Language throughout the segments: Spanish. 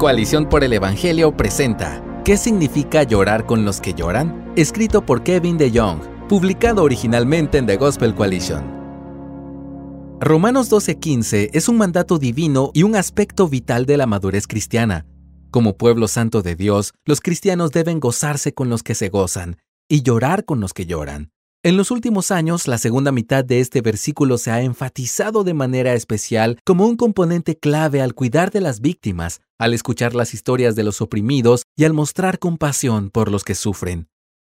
Coalición por el Evangelio presenta ¿Qué significa llorar con los que lloran? Escrito por Kevin DeYoung, publicado originalmente en The Gospel Coalition. Romanos 12:15 es un mandato divino y un aspecto vital de la madurez cristiana. Como pueblo santo de Dios, los cristianos deben gozarse con los que se gozan y llorar con los que lloran. En los últimos años, la segunda mitad de este versículo se ha enfatizado de manera especial como un componente clave al cuidar de las víctimas, al escuchar las historias de los oprimidos y al mostrar compasión por los que sufren.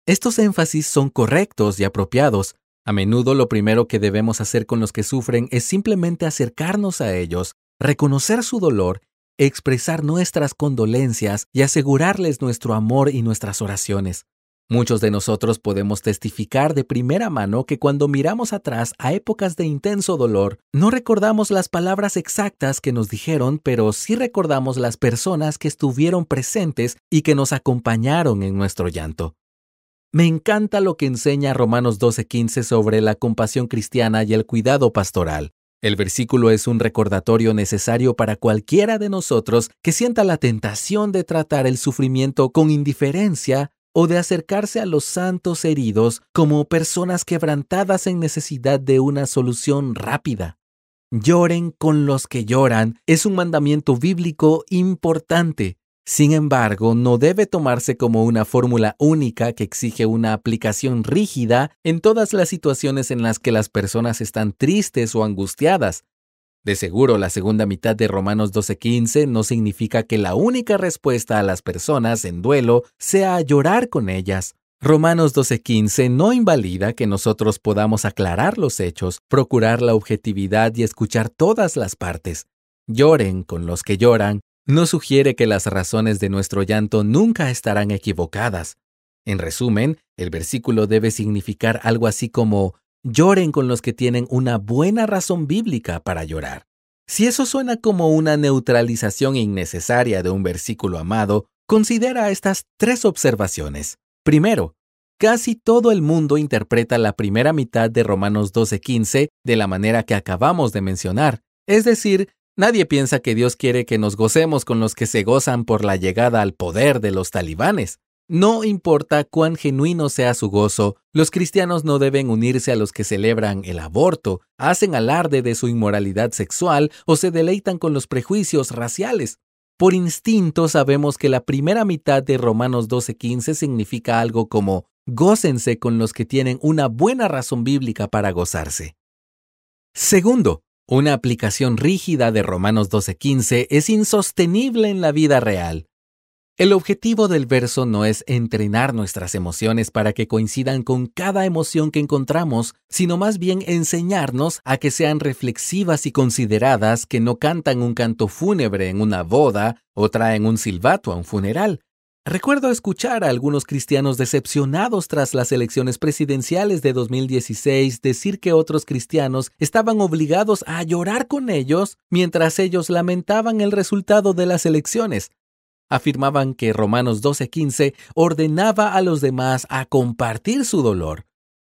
Estos énfasis son correctos y apropiados. A menudo lo primero que debemos hacer con los que sufren es simplemente acercarnos a ellos, reconocer su dolor, expresar nuestras condolencias y asegurarles nuestro amor y nuestras oraciones. Muchos de nosotros podemos testificar de primera mano que cuando miramos atrás a épocas de intenso dolor, no recordamos las palabras exactas que nos dijeron, pero sí recordamos las personas que estuvieron presentes y que nos acompañaron en nuestro llanto. Me encanta lo que enseña Romanos 12:15 sobre la compasión cristiana y el cuidado pastoral. El versículo es un recordatorio necesario para cualquiera de nosotros que sienta la tentación de tratar el sufrimiento con indiferencia o de acercarse a los santos heridos como personas quebrantadas en necesidad de una solución rápida. Lloren con los que lloran es un mandamiento bíblico importante. Sin embargo, no debe tomarse como una fórmula única que exige una aplicación rígida en todas las situaciones en las que las personas están tristes o angustiadas. De seguro, la segunda mitad de Romanos 12:15 no significa que la única respuesta a las personas en duelo sea llorar con ellas. Romanos 12:15 no invalida que nosotros podamos aclarar los hechos, procurar la objetividad y escuchar todas las partes. Lloren con los que lloran no sugiere que las razones de nuestro llanto nunca estarán equivocadas. En resumen, el versículo debe significar algo así como Lloren con los que tienen una buena razón bíblica para llorar. Si eso suena como una neutralización innecesaria de un versículo amado, considera estas tres observaciones. Primero, casi todo el mundo interpreta la primera mitad de Romanos 12:15 de la manera que acabamos de mencionar, es decir, nadie piensa que Dios quiere que nos gocemos con los que se gozan por la llegada al poder de los talibanes. No importa cuán genuino sea su gozo, los cristianos no deben unirse a los que celebran el aborto, hacen alarde de su inmoralidad sexual o se deleitan con los prejuicios raciales. Por instinto sabemos que la primera mitad de Romanos 12:15 significa algo como gócense con los que tienen una buena razón bíblica para gozarse. Segundo, una aplicación rígida de Romanos 12:15 es insostenible en la vida real. El objetivo del verso no es entrenar nuestras emociones para que coincidan con cada emoción que encontramos, sino más bien enseñarnos a que sean reflexivas y consideradas, que no cantan un canto fúnebre en una boda o traen un silbato a un funeral. Recuerdo escuchar a algunos cristianos decepcionados tras las elecciones presidenciales de 2016 decir que otros cristianos estaban obligados a llorar con ellos mientras ellos lamentaban el resultado de las elecciones afirmaban que Romanos 12:15 ordenaba a los demás a compartir su dolor.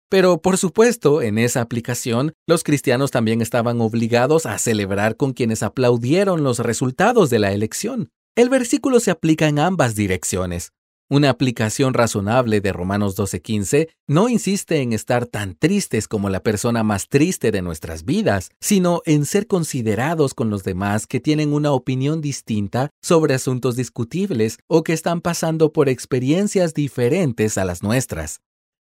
Pero, por supuesto, en esa aplicación, los cristianos también estaban obligados a celebrar con quienes aplaudieron los resultados de la elección. El versículo se aplica en ambas direcciones. Una aplicación razonable de Romanos 12:15 no insiste en estar tan tristes como la persona más triste de nuestras vidas, sino en ser considerados con los demás que tienen una opinión distinta sobre asuntos discutibles o que están pasando por experiencias diferentes a las nuestras.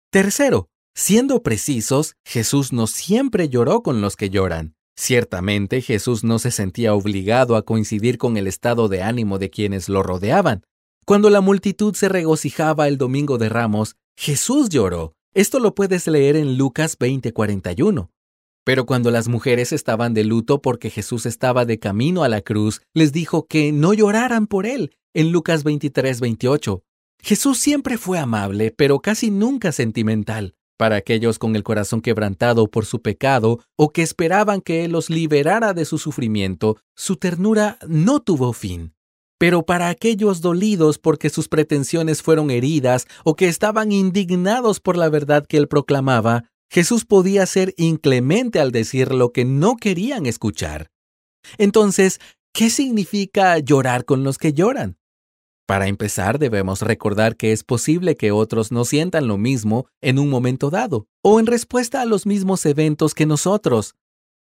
Tercero, siendo precisos, Jesús no siempre lloró con los que lloran. Ciertamente Jesús no se sentía obligado a coincidir con el estado de ánimo de quienes lo rodeaban. Cuando la multitud se regocijaba el domingo de Ramos, Jesús lloró. Esto lo puedes leer en Lucas 20:41. Pero cuando las mujeres estaban de luto porque Jesús estaba de camino a la cruz, les dijo que no lloraran por él, en Lucas 23:28. Jesús siempre fue amable, pero casi nunca sentimental. Para aquellos con el corazón quebrantado por su pecado o que esperaban que Él los liberara de su sufrimiento, su ternura no tuvo fin. Pero para aquellos dolidos porque sus pretensiones fueron heridas o que estaban indignados por la verdad que él proclamaba, Jesús podía ser inclemente al decir lo que no querían escuchar. Entonces, ¿qué significa llorar con los que lloran? Para empezar, debemos recordar que es posible que otros no sientan lo mismo en un momento dado, o en respuesta a los mismos eventos que nosotros.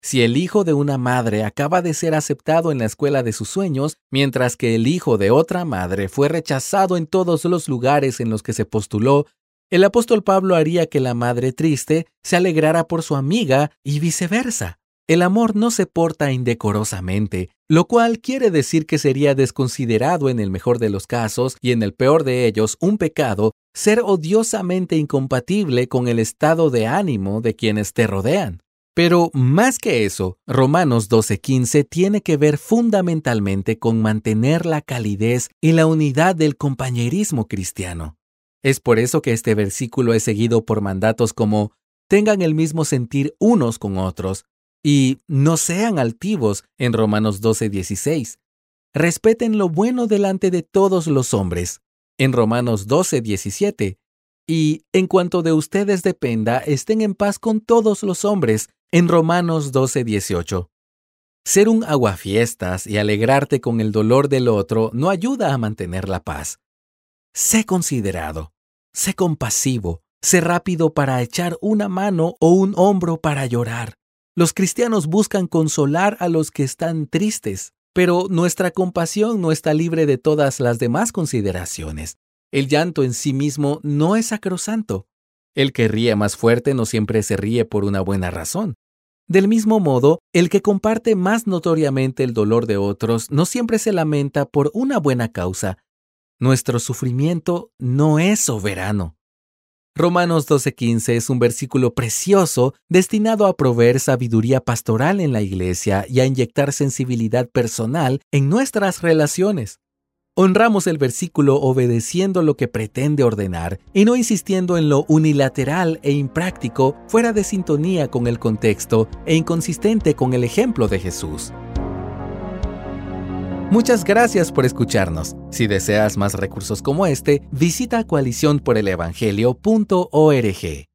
Si el hijo de una madre acaba de ser aceptado en la escuela de sus sueños, mientras que el hijo de otra madre fue rechazado en todos los lugares en los que se postuló, el apóstol Pablo haría que la madre triste se alegrara por su amiga y viceversa. El amor no se porta indecorosamente, lo cual quiere decir que sería desconsiderado en el mejor de los casos y en el peor de ellos un pecado ser odiosamente incompatible con el estado de ánimo de quienes te rodean. Pero más que eso, Romanos 12:15 tiene que ver fundamentalmente con mantener la calidez y la unidad del compañerismo cristiano. Es por eso que este versículo es seguido por mandatos como tengan el mismo sentir unos con otros y no sean altivos en Romanos 12:16. Respeten lo bueno delante de todos los hombres en Romanos 12:17. Y en cuanto de ustedes dependa, estén en paz con todos los hombres en Romanos 12:18. Ser un aguafiestas y alegrarte con el dolor del otro no ayuda a mantener la paz. Sé considerado, sé compasivo, sé rápido para echar una mano o un hombro para llorar. Los cristianos buscan consolar a los que están tristes, pero nuestra compasión no está libre de todas las demás consideraciones. El llanto en sí mismo no es sacrosanto. El que ríe más fuerte no siempre se ríe por una buena razón. Del mismo modo, el que comparte más notoriamente el dolor de otros no siempre se lamenta por una buena causa. Nuestro sufrimiento no es soberano. Romanos 12:15 es un versículo precioso destinado a proveer sabiduría pastoral en la iglesia y a inyectar sensibilidad personal en nuestras relaciones. Honramos el versículo obedeciendo lo que pretende ordenar y no insistiendo en lo unilateral e impráctico fuera de sintonía con el contexto e inconsistente con el ejemplo de Jesús. Muchas gracias por escucharnos. Si deseas más recursos como este, visita coaliciónporelevangelio.org.